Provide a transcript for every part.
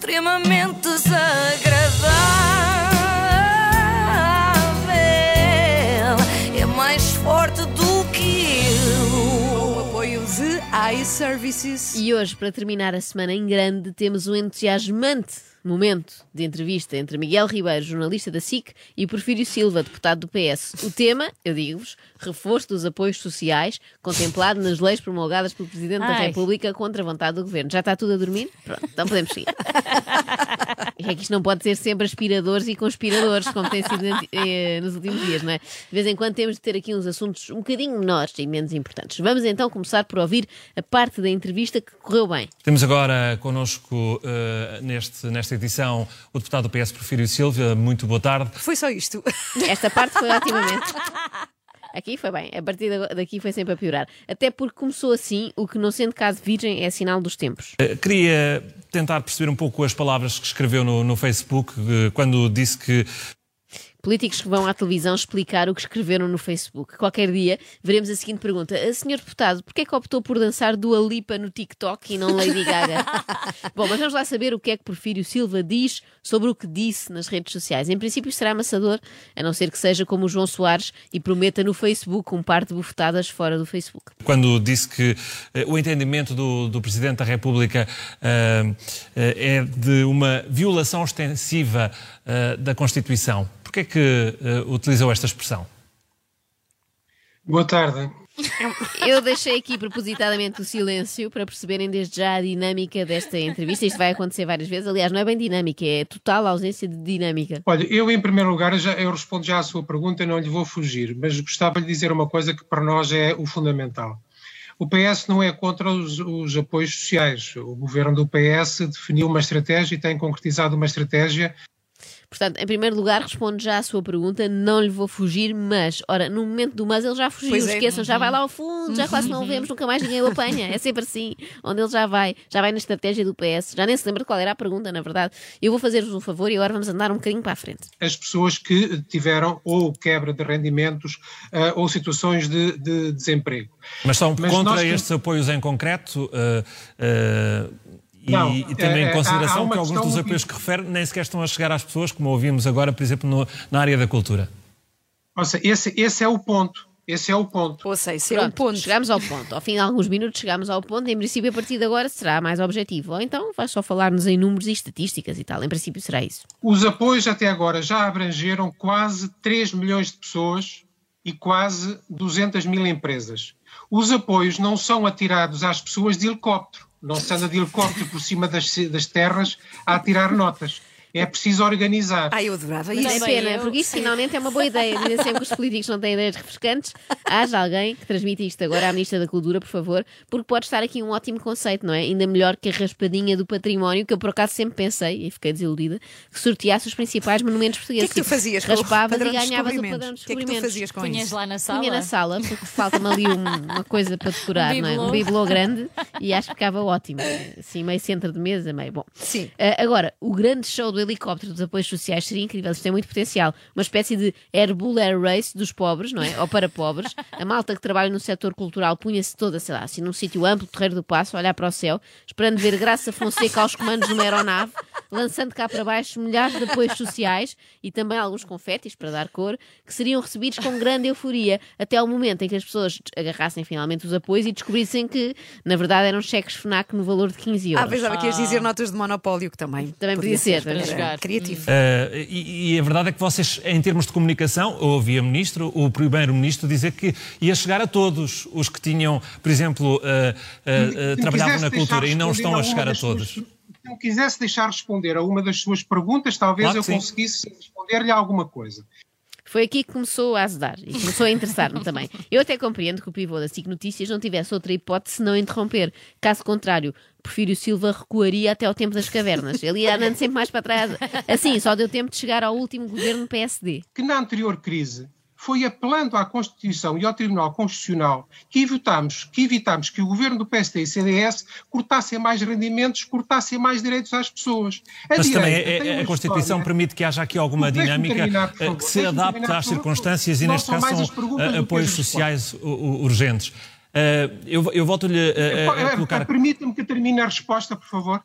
extremamente desagradável. É mais forte do que eu. O apoio de iServices. E hoje, para terminar a semana em grande, temos um entusiasmante momento de entrevista entre Miguel Ribeiro, jornalista da SIC, e Porfírio Silva, deputado do PS. O tema, eu digo-vos, reforço dos apoios sociais, contemplado nas leis promulgadas pelo Presidente da Ai. República contra a vontade do Governo. Já está tudo a dormir? Pronto, então podemos seguir. É que isto não pode ser sempre aspiradores e conspiradores, como tem sido eh, nos últimos dias, não é? De vez em quando temos de ter aqui uns assuntos um bocadinho menores e menos importantes. Vamos então começar por ouvir a parte da entrevista que correu bem. Temos agora connosco eh, neste, nesta edição o deputado do PS Porfírio Silva. Muito boa tarde. Foi só isto. Esta parte foi otimamente. Aqui foi bem, a partir da- daqui foi sempre a piorar. Até porque começou assim, o que não sendo caso virgem é sinal dos tempos. Eh, queria tentar perceber um pouco as palavras que escreveu no, no Facebook eh, quando disse que Políticos que vão à televisão explicar o que escreveram no Facebook. Qualquer dia veremos a seguinte pergunta: "Ah, Senhor deputado, porquê é que optou por dançar Dua Lipa no TikTok e não Lady Gaga? Bom, mas vamos lá saber o que é que Porfírio Silva diz sobre o que disse nas redes sociais. Em princípio será amassador, a não ser que seja como o João Soares e prometa no Facebook um par de bufetadas fora do Facebook. quando disse que eh, o entendimento do, do Presidente da República eh, eh, é de uma violação extensiva eh, da Constituição. Porquê é que eh, utilizou esta expressão? Boa tarde. Eu deixei aqui propositadamente o silêncio para perceberem desde já a dinâmica desta entrevista. Isto vai acontecer várias vezes. Aliás, não é bem dinâmica, é total ausência de dinâmica. Olha, eu em primeiro lugar, já, eu respondo já à sua pergunta, não lhe vou fugir, mas gostava de dizer uma coisa que para nós é o fundamental. O PS não é contra os, os apoios sociais. O governo do PS definiu uma estratégia e tem concretizado uma estratégia Portanto, em primeiro lugar, respondo já à sua pergunta. Não lhe vou fugir, mas, ora, no momento do mas ele já fugiu. Pois é. Esqueçam, já vai lá ao fundo, já quase não o vemos, nunca mais ninguém o apanha. É sempre assim, onde ele já vai. Já vai na estratégia do PS. Já nem se lembra de qual era a pergunta, na verdade. Eu vou fazer-vos um favor e agora vamos andar um bocadinho para a frente. as pessoas que tiveram ou quebra de rendimentos ah, ou situações de, de desemprego. Mas são Mas contra nós- estes apoios em concreto? eh, eh, e, Não, e também eh, em há- consideração há que alguns dos apoios que refere nem sequer estão a chegar às pessoas, como ouvimos agora, por exemplo, no- na área da cultura. Ou seja, esse, esse é o ponto. Esse é o ponto. Ou seja, esse é o Pronto, ponto. chegámos ao ponto. Ao fim de alguns minutos chegámos ao ponto. Em princípio, a partir de agora será mais objetivo. Ou então vai só falar-nos em números e estatísticas e tal. Em princípio será isso. Os apoios até agora já abrangeram quase 3 milhões de pessoas e quase 200 mil empresas. Os apoios não são atirados às pessoas de helicóptero. Não se anda de helicóptero por cima das, das terras a atirar notas. É preciso organizar. Ai, eu adorava isso. é Também pena, eu. porque isso finalmente é uma boa ideia. Dizem sempre que os políticos não têm ideias refrescantes. Haja alguém que transmita isto agora à Ministra da Cultura, por favor, porque pode estar aqui um ótimo conceito, não é? Ainda melhor que a raspadinha do património, que eu por acaso sempre pensei, e fiquei desiludida, que sorteasse os principais monumentos O que é portugueses. que tu fazias com o Raspavas padrão e ganhavas o padrão de O que é que tu fazias com Punhas isso? lá na sala. Punha na sala, porque falta-me ali um- uma coisa para decorar, Um não é? Um bibelô. grande e acho que ficava ótimo. Assim, meio centro de mesa, meio bom. Sim. Ah, agora, o grande show do helicóptero dos apoios sociais seria incrível, isto tem muito potencial. Uma espécie de Air Bull Air Race dos pobres, não é? Ou para pobres. A malta que trabalha no setor cultural punha-se toda, sei lá, assim num sítio amplo, Terreiro do Passo, a olhar para o céu, esperando ver Graça Fonseca aos comandos de uma aeronave, lançando cá para baixo milhares de apoios sociais e também alguns confetes para dar cor, que seriam recebidos com grande euforia, até ao momento em que as pessoas agarrassem finalmente os apoios e descobrissem que, na verdade, eram cheques FNAC no valor de 15 euros. Ah, pensava que ias dizer notas de monopólio, que também, Também podia ser, para para jogar. criativo. Eh, e, e a verdade é que vocês, em termos de comunicação, eu ouvi a Ministro, o Primeiro-Ministro dizer que ia chegar a todos os que tinham, por exemplo, Se me trabalhavam quisesse na deixar cultura e não responder estão a uma chegar a das suas- todos. Se me quisesse deixar responder a uma das suas perguntas, talvez Claro eu sim. conseguisse responder-lhe alguma coisa. Foi aqui que começou a azedar e começou a interessar-me também. Eu até compreendo que o pivô da SIC Notícias não tivesse outra hipótese senão interromper. Caso contrário, Porfírio Silva recuaria até ao tempo das cavernas. Ele ia andando sempre mais para trás. Assim, só deu tempo de chegar ao último governo PSD. Que na anterior crise foi apelando à Constituição e ao Tribunal Constitucional que evitámos que, evitámos que o governo do PSD e CDS cortassem mais rendimentos, cortassem mais direitos às pessoas. A Mas também direita é- é- a Constituição história- permite que haja aqui alguma dinâmica terminar, eh, favor. que se adapte às circunstâncias e, Não neste caso, são eh, apoios sociais urgentes. Eh, eu, eu volto-lhe a- a, a Eh, colocar. Permita-me que termine a resposta, por favor.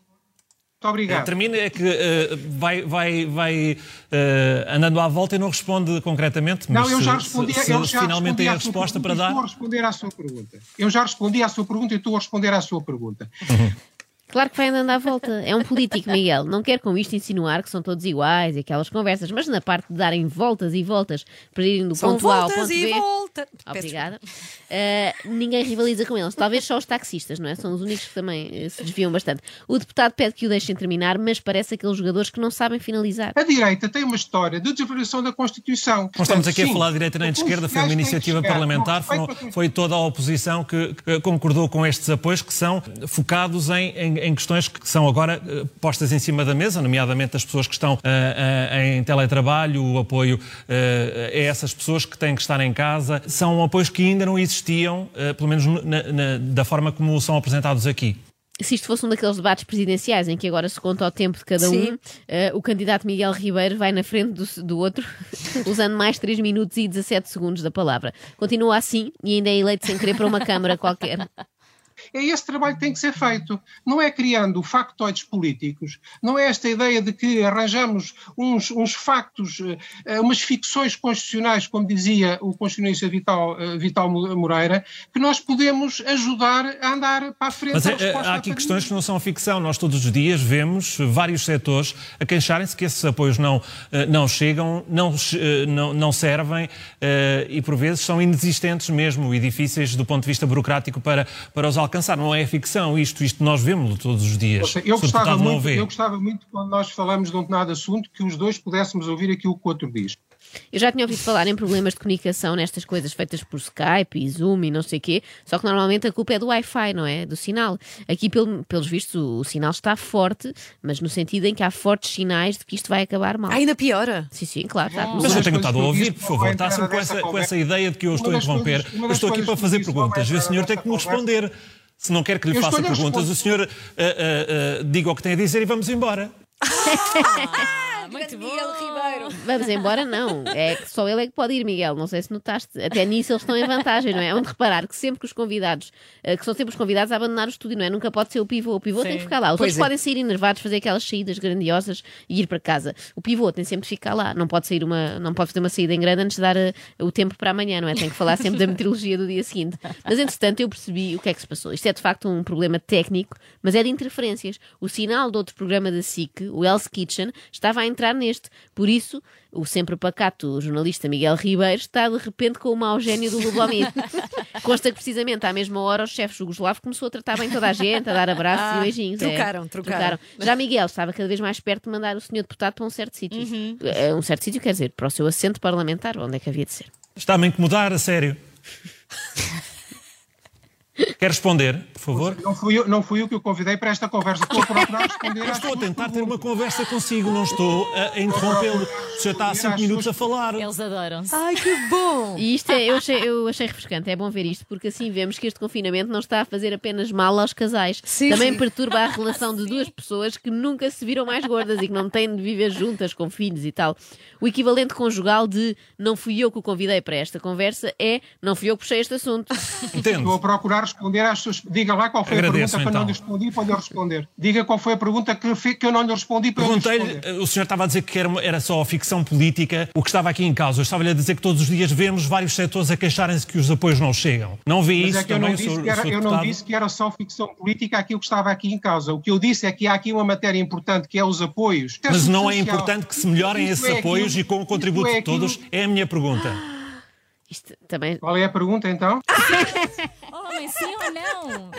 Muito obrigado. Termina é que uh, vai, vai, vai uh, andando à volta e não responde concretamente. Mas não, eu já respondi, se, se eu já finalmente tem a respondi resposta para dar. Estou a responder à sua pergunta. Eu já respondi à sua pergunta e estou a responder à sua pergunta. Claro que vai andando à volta. É um político, Miguel. Não quero com isto insinuar que são todos iguais e aquelas conversas, mas na parte de darem voltas e voltas para irem do São ponto A ao voltas ponto e B. volta. Obrigada. Uh, ninguém rivaliza com eles. Talvez só os taxistas, não é? São os únicos que também uh, se desviam bastante. O deputado pede que o deixem terminar, mas parece aqueles jogadores que não sabem finalizar. A direita tem uma história de desvalorização da Constituição. Não estamos aqui Sim, a falar de direita nem de esquerda, foi uma iniciativa parlamentar, foi, foi toda a oposição que, que concordou com estes apoios que são focados em, em, em questões que são agora eh, postas em cima da mesa, nomeadamente as pessoas que estão eh, eh, em teletrabalho, o apoio a essas pessoas que têm que estar em casa. São apoios que ainda não existiam, pelo menos na- na- da forma como são apresentados aqui. Se isto fosse um daqueles debates presidenciais em que agora se conta o tempo de cada Sim. um, eh, o candidato Miguel Ribeiro vai na frente do, do outro, usando mais 3 minutos e 17 segundos da palavra. Continua assim e ainda é eleito sem querer para uma Câmara qualquer. É esse trabalho que tem que ser feito. Não é criando factoides políticos, não é esta ideia de que arranjamos uns, uns factos, eh, umas ficções constitucionais, como dizia o constitucionalista Vital, eh, Vital Moreira, que nós podemos ajudar a andar para a frente. Mas é, é, há aqui questões que não são ficção. Nós todos os dias vemos vários setores a queixarem-se que esses apoios não, eh, não chegam, não, não, não servem e por vezes são inexistentes mesmo e difíceis do ponto de vista burocrático para, para os alcançar. Não é ficção isto, isto nós vemos todos os dias. Seja, Eu o gostava, deputado não muito, vê. eu gostava muito, quando nós falamos de um determinado assunto, que os dois pudéssemos ouvir aquilo que o outro diz. Eu já tinha ouvido falar em problemas de comunicação nestas coisas feitas por Skype e Zoom e não sei o quê, só que normalmente a culpa é do Wi-Fi, não é? Do sinal. Aqui, pelo- pelos vistos, o, o sinal está forte, mas no sentido em que há fortes sinais de que isto vai acabar mal. Ainda piora. Sim, sim, claro. Está Mas eu tenho estado a ouvir, por favor. Está sempre com essa, com essa ideia de que eu estou a interromper. Eu estou aqui para fazer perguntas e o senhor tem que me conversa. responder. Se não quer que lhe Eu faça perguntas, o senhor ah, ah, ah, diga o que tem a dizer e vamos embora. Muito Miguel Ribeiro. Vamos embora, não. É que só ele é que pode ir, Miguel. Não sei se notaste. Até nisso eles estão em vantagem, não é? É onde reparar que sempre que os convidados, eh, que são sempre os convidados a abandonar o estúdio, não é? Nunca pode ser o pivô. O pivô tem que ficar lá. Os Pois outros é. podem sair enervados, fazer aquelas saídas grandiosas e ir para casa. O pivô tem sempre de ficar lá. Não pode sair uma, não pode fazer uma saída em grande antes de dar eh, o tempo para amanhã, não é? Tem que falar sempre da meteorologia do dia seguinte. Mas entretanto eu percebi o que é que se passou. Isto é de facto um problema técnico, mas é de interferências. O sinal de outro programa da SIC, o Hell's Kitchen, estava a entrar neste. Por isso, o sempre pacato jornalista Miguel Ribeiro está de repente com o mau gênio do Lubomir. Consta que precisamente à mesma hora o chefe jugoslavo começou a tratar bem toda a gente, a dar abraços Ah, e beijinhos. é. trocaram, trocaram. Já Miguel estava cada vez mais perto de mandar o senhor deputado para um certo sítio. Uhum. Eh, Um certo sítio quer dizer, para o seu assento parlamentar, onde é que havia de ser. Está-me a incomodar, a sério. Quer responder, por favor? Não fui, eu, não fui eu que o convidei para esta conversa. Estou a procurar responder estou a tentar ter uma conversa consigo, não estou a, interrompê-lo. O senhor está há cinco minutos a falar. Eles adoram-se. Ai, que bom. E isto é, eu, achei, eu achei refrescante, é bom ver isto, porque assim vemos que este confinamento não está a fazer apenas mal aos casais. Sim, Também sim. perturba a relação de duas pessoas que nunca se viram mais gordas e que não têm de viver juntas com filhos e tal. O equivalente conjugal de não fui eu que o convidei para esta conversa é não fui eu que puxei este assunto. Entende? Estou a procurar responder às suas. Diga lá qual foi Agradeço, a pergunta para não lhe então. responder para lhe responder. Diga qual foi a pergunta que, que eu não lhe respondi para eu lhe Perguntei-lhe, responder. o senhor estava a dizer que era, só ficção política, o que estava aqui em causa. Eu estava-lhe a dizer que todos os dias vemos vários setores a queixarem-se que os apoios não chegam. Não vê Mas isso é que eu também, não, o disse senhor, que era, eu não disse que era só ficção política aquilo que estava aqui em causa. O que eu disse é que há aqui uma matéria importante que é os apoios. Mas não é Social. importante que se melhorem Isso esses é apoios aquilo- e com o contributo é de todos? É a minha pergunta. Isto também, Qual é a pergunta então? Homem, sim ou não?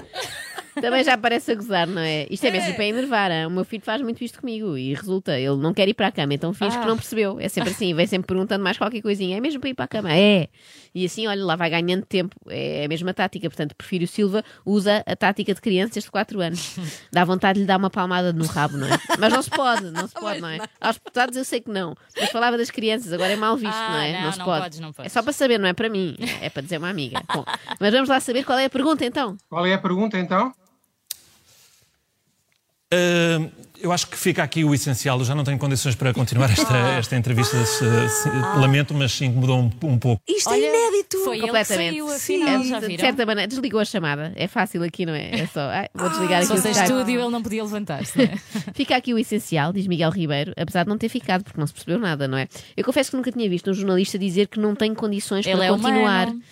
também já parece a gozar, não é? Isto é mesmo para enervar. ah. O meu filho faz muito isto comigo e resulta, ele não quer ir para a cama, então finge que não percebeu. É sempre assim, vem sempre perguntando mais qualquer coisinha. É mesmo para ir para a cama? É. E assim, olha, lá vai ganhando tempo. É a mesma tática. Portanto, prefiro o Silva usa a tática de crianças de 4 anos. Dá vontade de lhe dar uma palmada no rabo, não é? Mas não se pode, não se pode, não é? Aos deputados eu sei que não. Mas falava das crianças, agora é mal visto, Ah, não é? não, se não pode. podes, não podes. É só para saber, não é para mim. É para dizer uma amiga. Bom, mas vamos lá saber qual é a pergunta então. Qual é a pergunta então? Ah, Eu acho que fica aqui o essencial. Eu já não tenho condições para continuar esta, esta entrevista. se- se- Lamento, mas incomodou um, um pouco. Isto Olha, é inédito. Foi ele que Completamente. saiu, Sim. afinal, É, já de viram? certa maneira, desligou a chamada. É fácil aqui, não é? É só. ai, vou desligar Se aqui o fosse estúdio, ele não podia levantar-se, não é? Fica aqui o essencial, diz Miguel Ribeiro, apesar de não ter ficado, porque não se percebeu nada, não é? Eu confesso que nunca tinha visto um jornalista dizer que não tem condições Ele para é continuar. humano.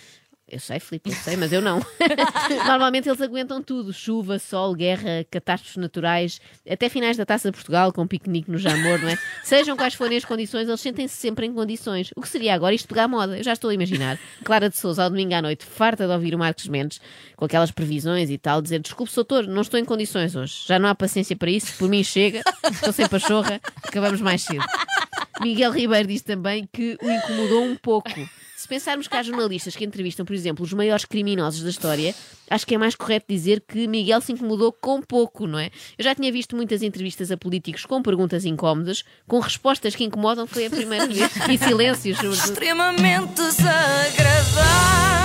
Eu sei, Filipe, eu sei, mas eu não. Normalmente eles aguentam tudo: chuva, sol, guerra, catástrofes naturais, até finais da taça de Portugal, com um piquenique no Jamor, não é? Sejam quais forem as condições, eles sentem-se sempre em condições. O que seria agora isto pegar moda? Eu já estou a imaginar. Clara de Souza, ao domingo à noite, farta de ouvir o Marcos Mendes, com aquelas previsões e tal, dizer: Desculpe, doutor, não estou em condições hoje. Já não há paciência para isso, por mim chega, estou sem pachorra, acabamos mais cedo. Miguel Ribeiro diz também que o incomodou um pouco. Se pensarmos que há jornalistas que entrevistam, por exemplo, os maiores criminosos da história, acho que é mais correto dizer que Miguel se incomodou com pouco, não é? Eu já tinha visto muitas entrevistas a políticos com perguntas incómodas, com respostas que incomodam, foi a primeira vez. E silêncios, extremamente desagradável.